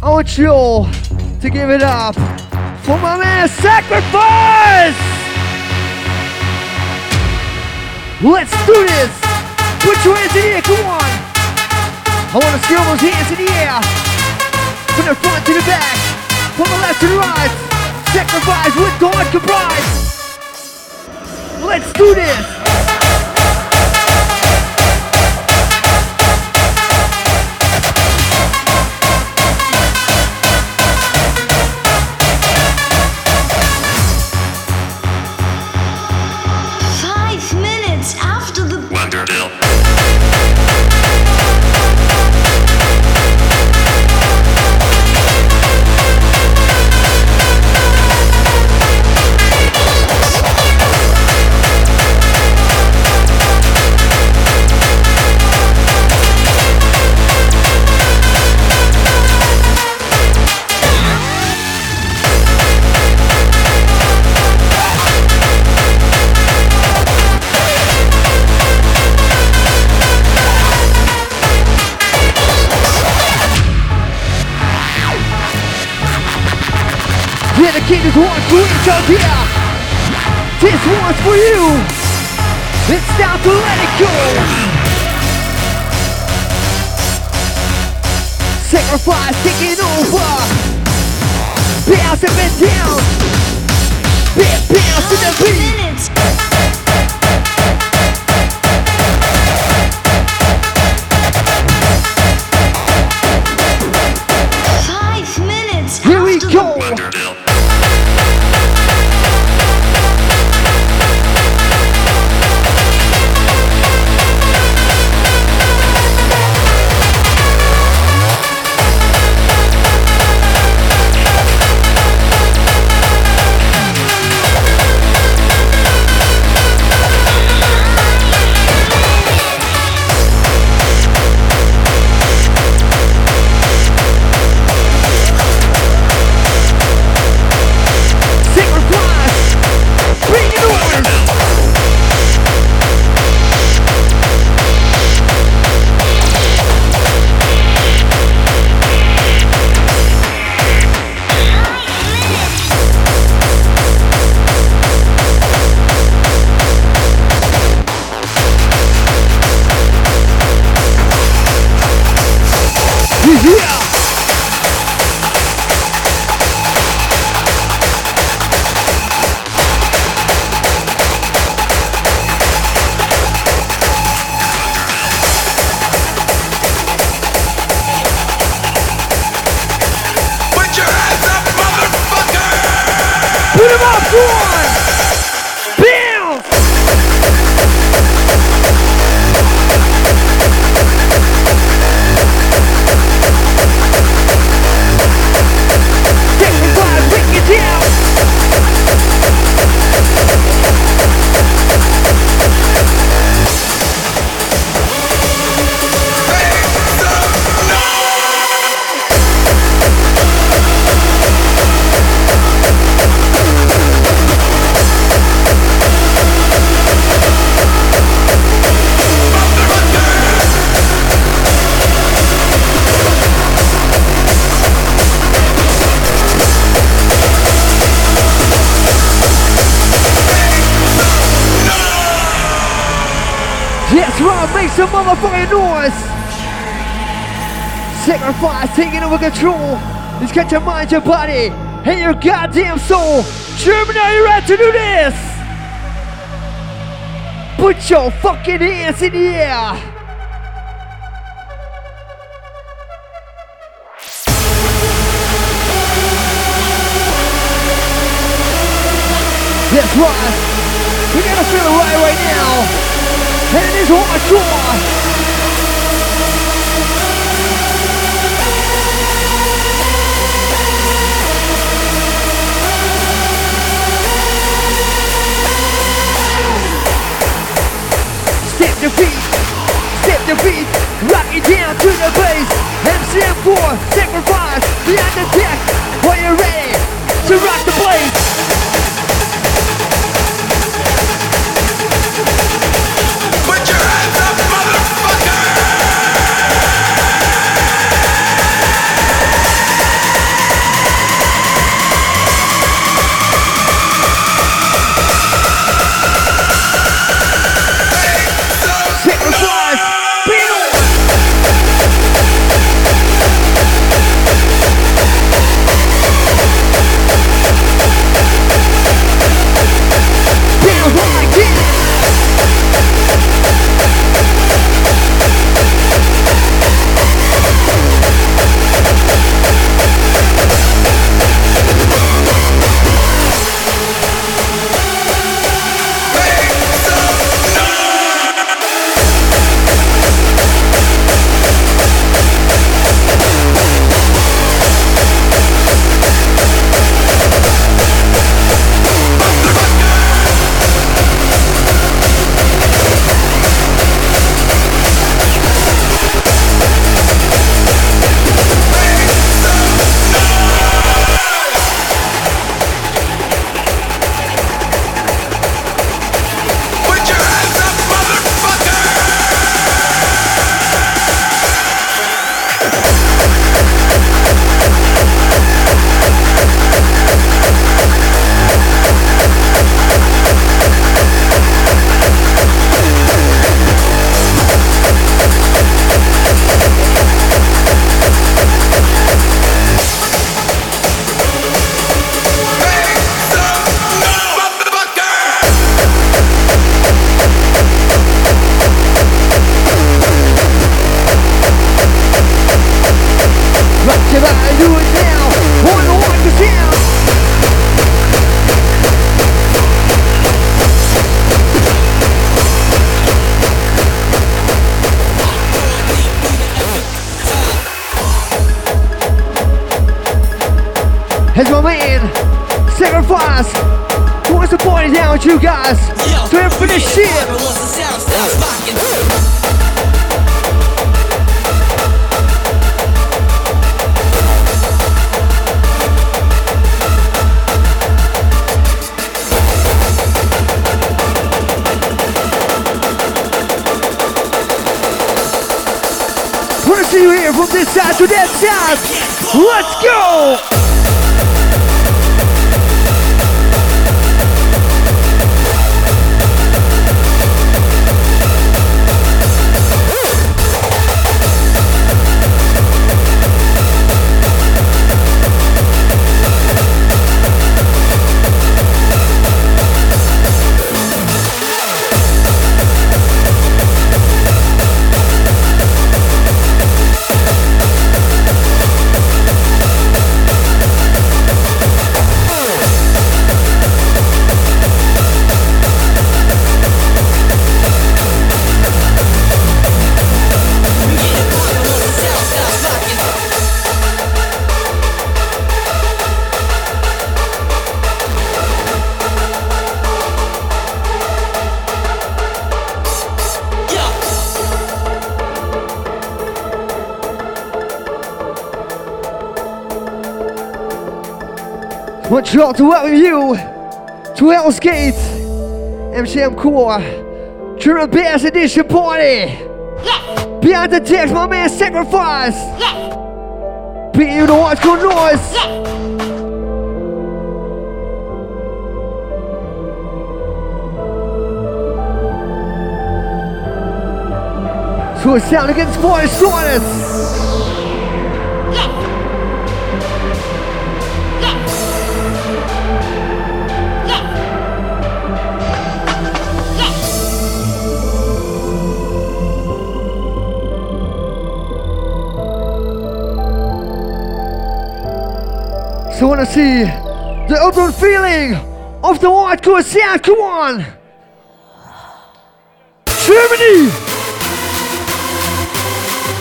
I want you all to give it up for my man Sacrifice! Let's do this! Put your hands in the air, come on! I wanna see all those hands in the air! From the front to the back, from the left to the right! Sacrifice with God comprise! Let's do this! To. This one's for you. It's time to let it go. Sacrifice taking over. Bounce up and down. Bounce to the beat. Some motherfucking noise! Sacrifice taking over control. Let's get your mind, your body, and your goddamn soul. Germany, are you ready to do this? Put your fucking hands in the air. That's right. We gotta feel it right right now and it is Hardcore. Step the beat, step the beat, rock it down to the bass. MC M-Core, sacrifice, behind the deck. Are you ready to rock the Who wants to party down with you guys. Here for this shit. See you here from this side to that side. Let's go! To welcome you to Hell's Gate MC M-Core German Bass Edition Party. Yeah. Behind the text, my man Sacrifice. Yeah. Beating you the hardcore noise. Yeah. So it's sound against party starters. So I wanna see the open feeling of the hardcore sound. Ah, come on! Germany!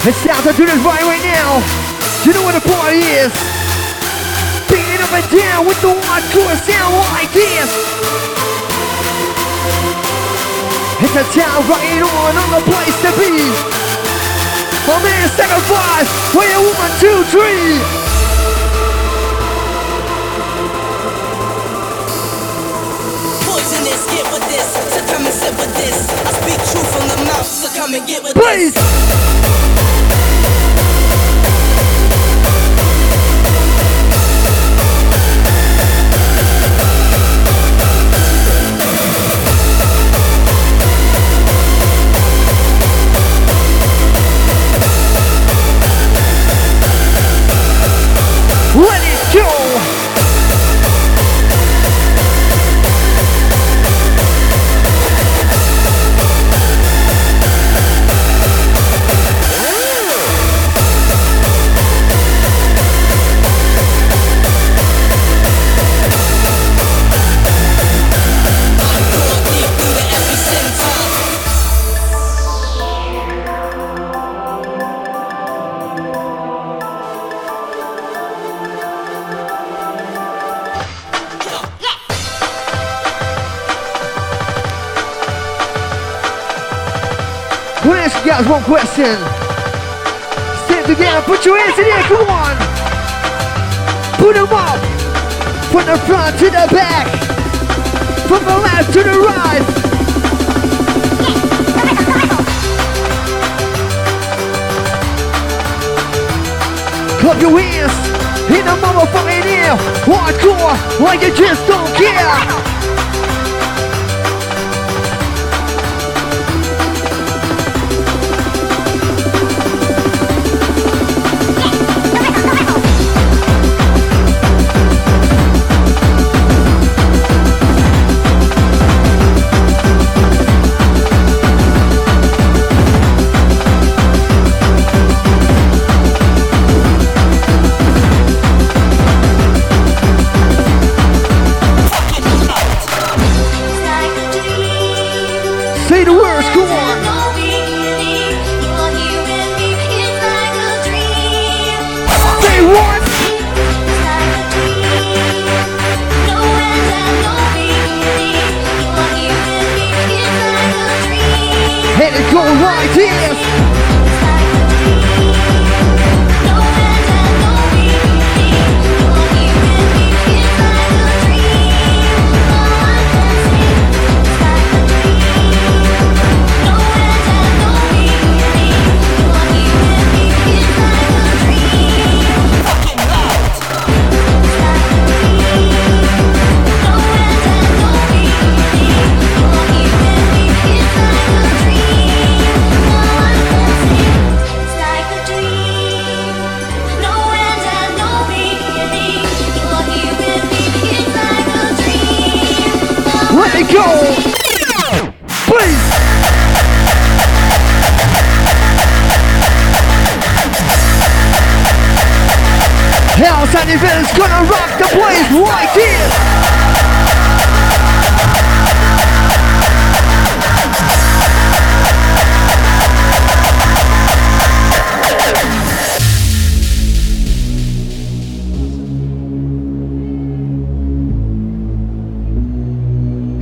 It's time to do this right right now. You know where the party is. Beating up and down with the hardcore sound like this. It's a town right on, on the place to be. My man, sacrifice, where two, one, two, three. Sit with this. I speak truth from the mouth, so come and get with Please. this. Guys one question. Stand together, put your hands in the air, come on. Put them up. From the front to the back. From the left to the right. Clap your hands in the motherfucking air. Hardcore, like you just don't care.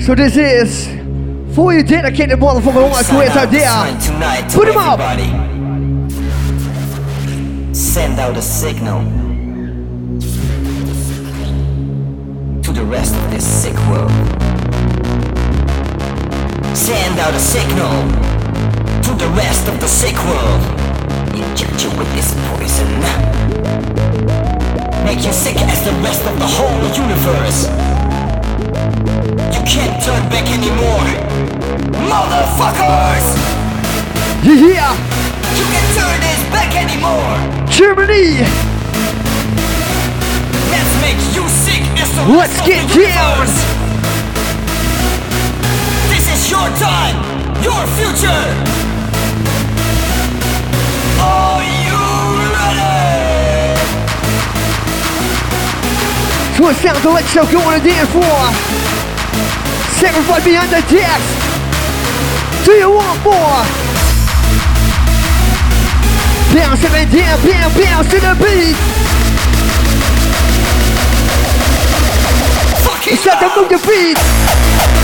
So this is for you dedicated motherfucker who is out there. Put him up. Send out a signal to the rest of this sick world. Send out a signal to the rest of the sick world. Inject you with this poison. Make you sick as the rest of the whole universe can't turn back anymore. Motherfuckers! Yeah! You can't turn this back anymore! Germany! Let's make you sick as the Let's get down! This is your time! Your future! Are you ready? So it sounds like show going to dance floor. Sacrifice behind the decks. Do you want more? Bounce and down, bounce, bounce to the beat. It's time to move the beat.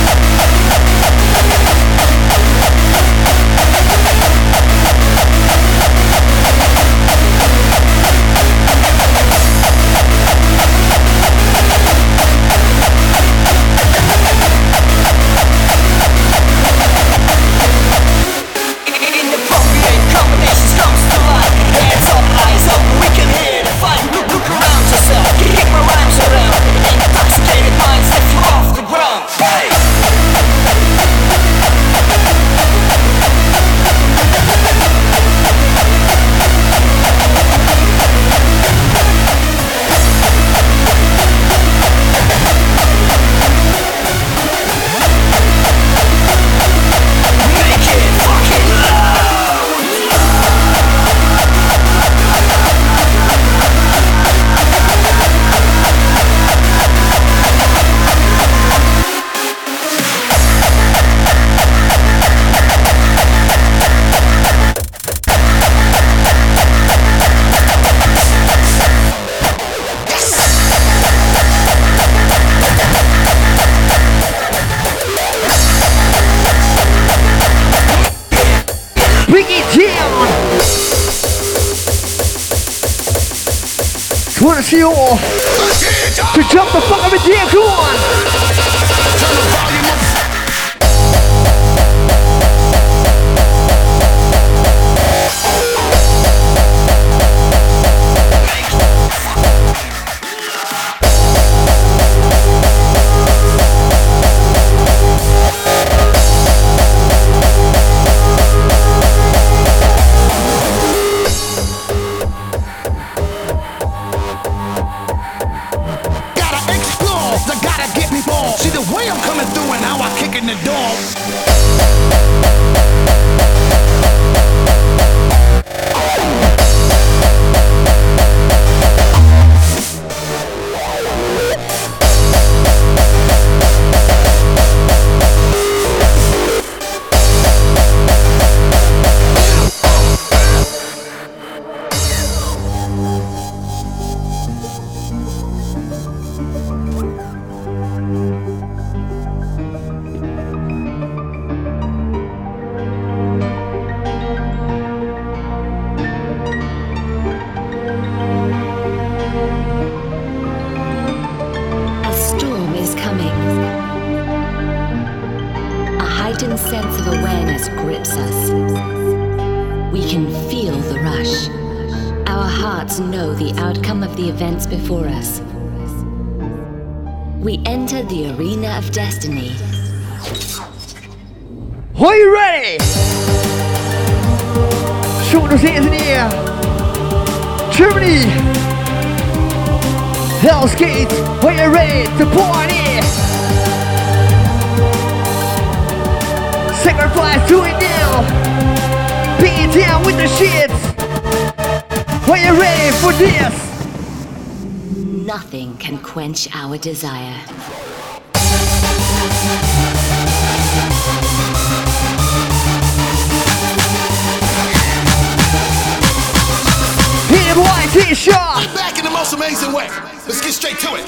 救我 can feel the rush. Our hearts know the outcome of the events before us. We enter the arena of destiny. Are you ready? Shoulders, hands in the air. Germany. Hell's Gates. Are you ready to party? Sacrifice to it now. Beat it down with the shit. Are you ready for this? Nothing can quench our desire. Hit it white t-shirt. Back in the most amazing way. Let's get straight to it.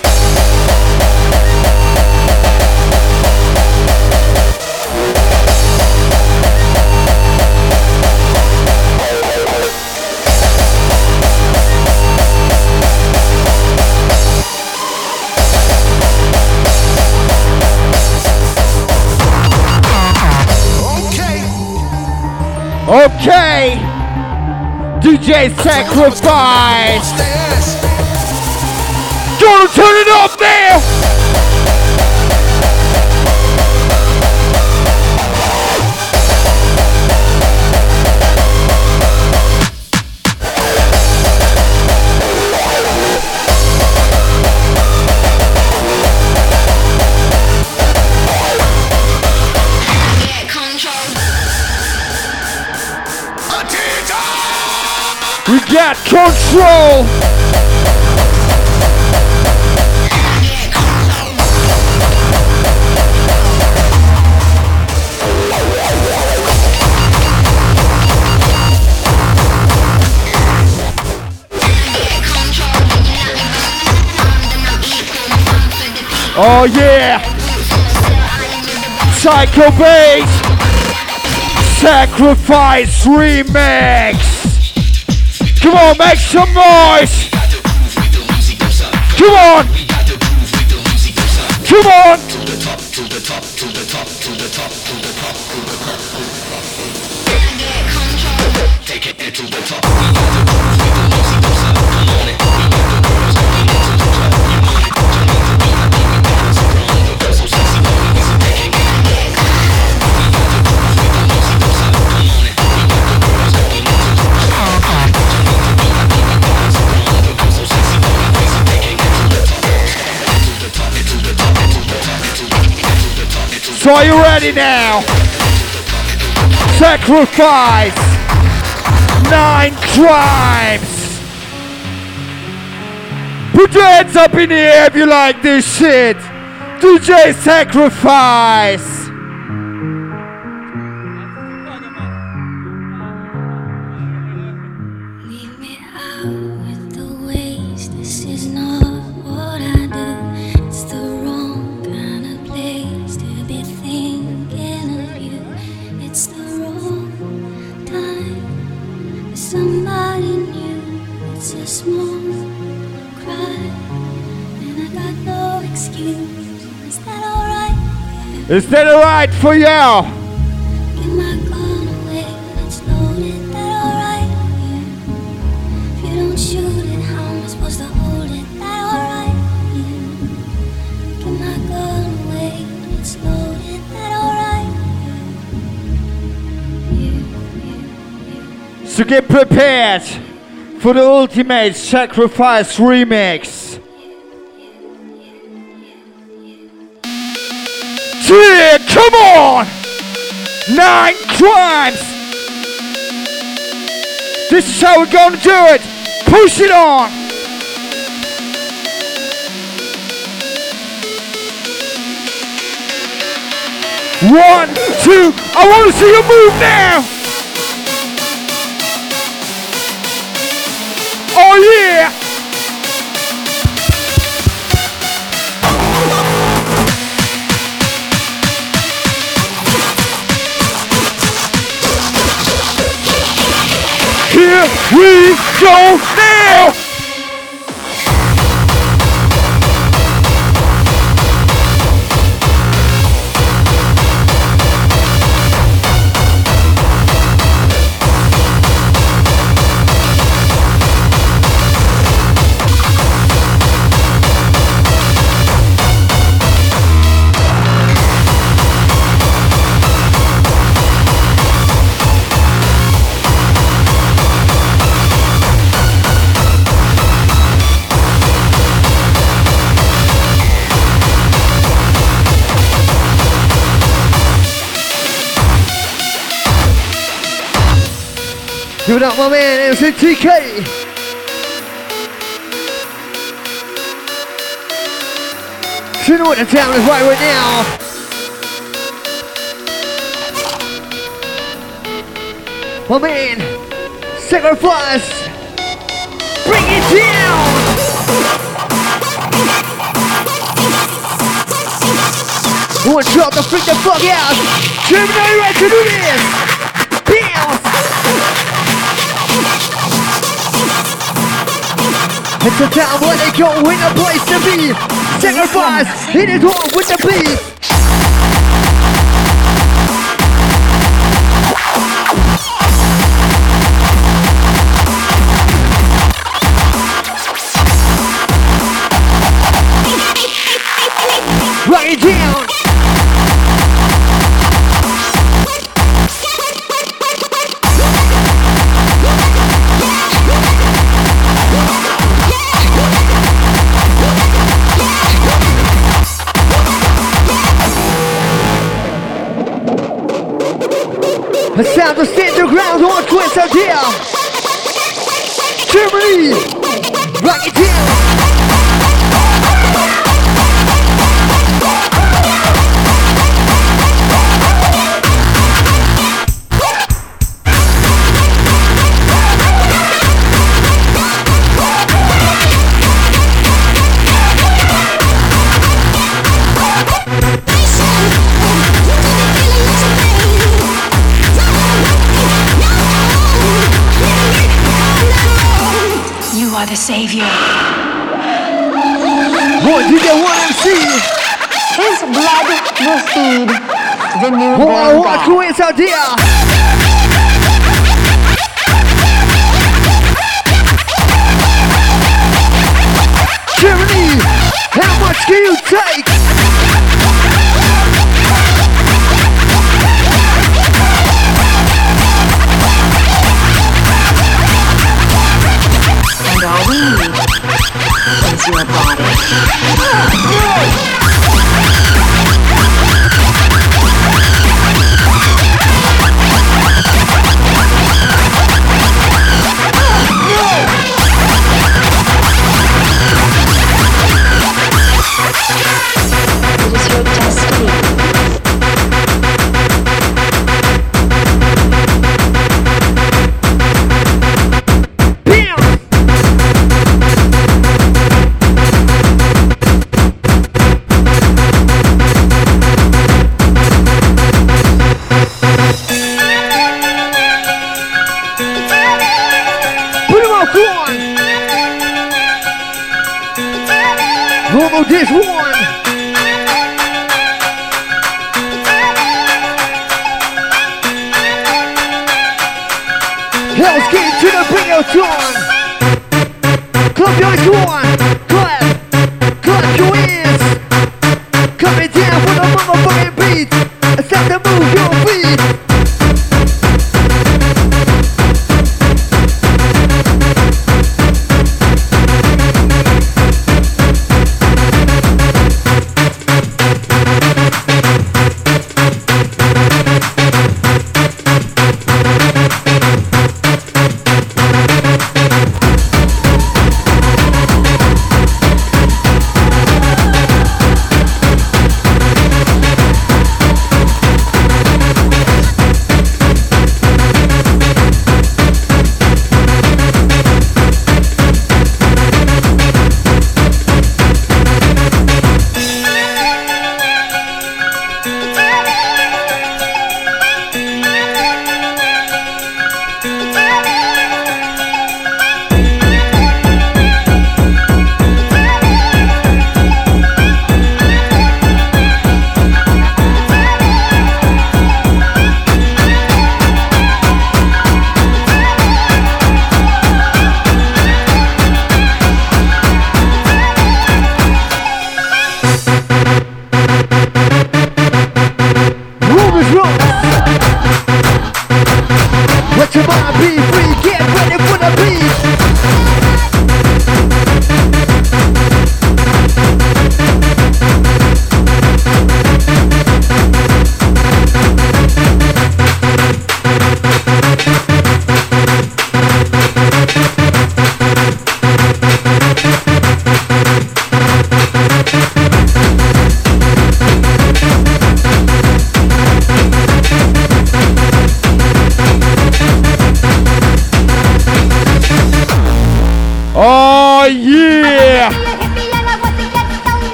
Okay. DJ Sacrifice. Gonna turn it up Got control. Oh yeah! Psycho Bass! Sacrifice Remix! Come on, make some noise! Come on! Come on! So are you ready now? Sacrifice! Nine crimes! Put your hands up in the air if you like this shit! DJ Sacrifice! Is that alright? Yeah. Yeah. Yeah. So get prepared for the ultimate sacrifice remix. Yeah, come on! Nine crimes! This is how we're gonna do it! Push it on! One, two, I wanna see you move now! Oh yeah! We go it up, my man, MC ADK. You know what the town is right right now. My man, sacrifice. Bring it down. One shot to freak the fuck out. Ready to do this? It's a town where they go in a place to be. Sacrifice, hit it hard with the beat. The sound of stand your ground on twist out. Germany, rock it down. One DJ, one MC. His blood will feed the new One, born one, God. out here. Germany, how much can you take? Come on! Roll this one! Hell's Gate to the bring of dawn! Clap your hands,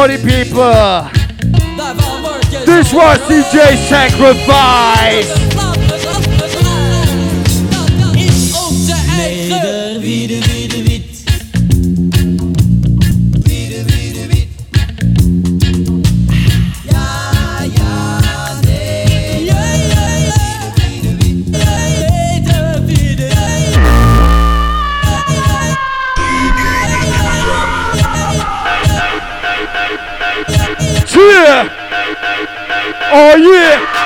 party people. This was DJ Sacrifice. Oh, yeah! Oh yeah!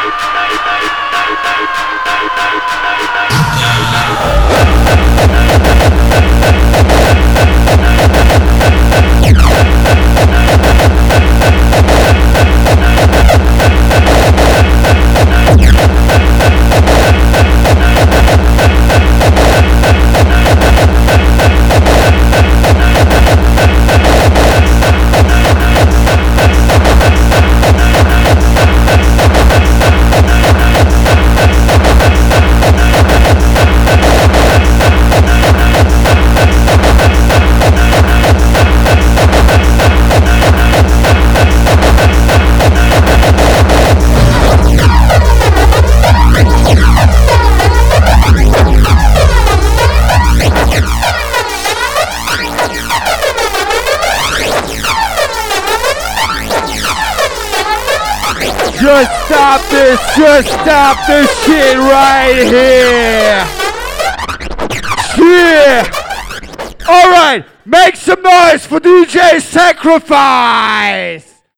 Stop this shit right here! Yeah! Alright, make some noise for DJ Sacrifice!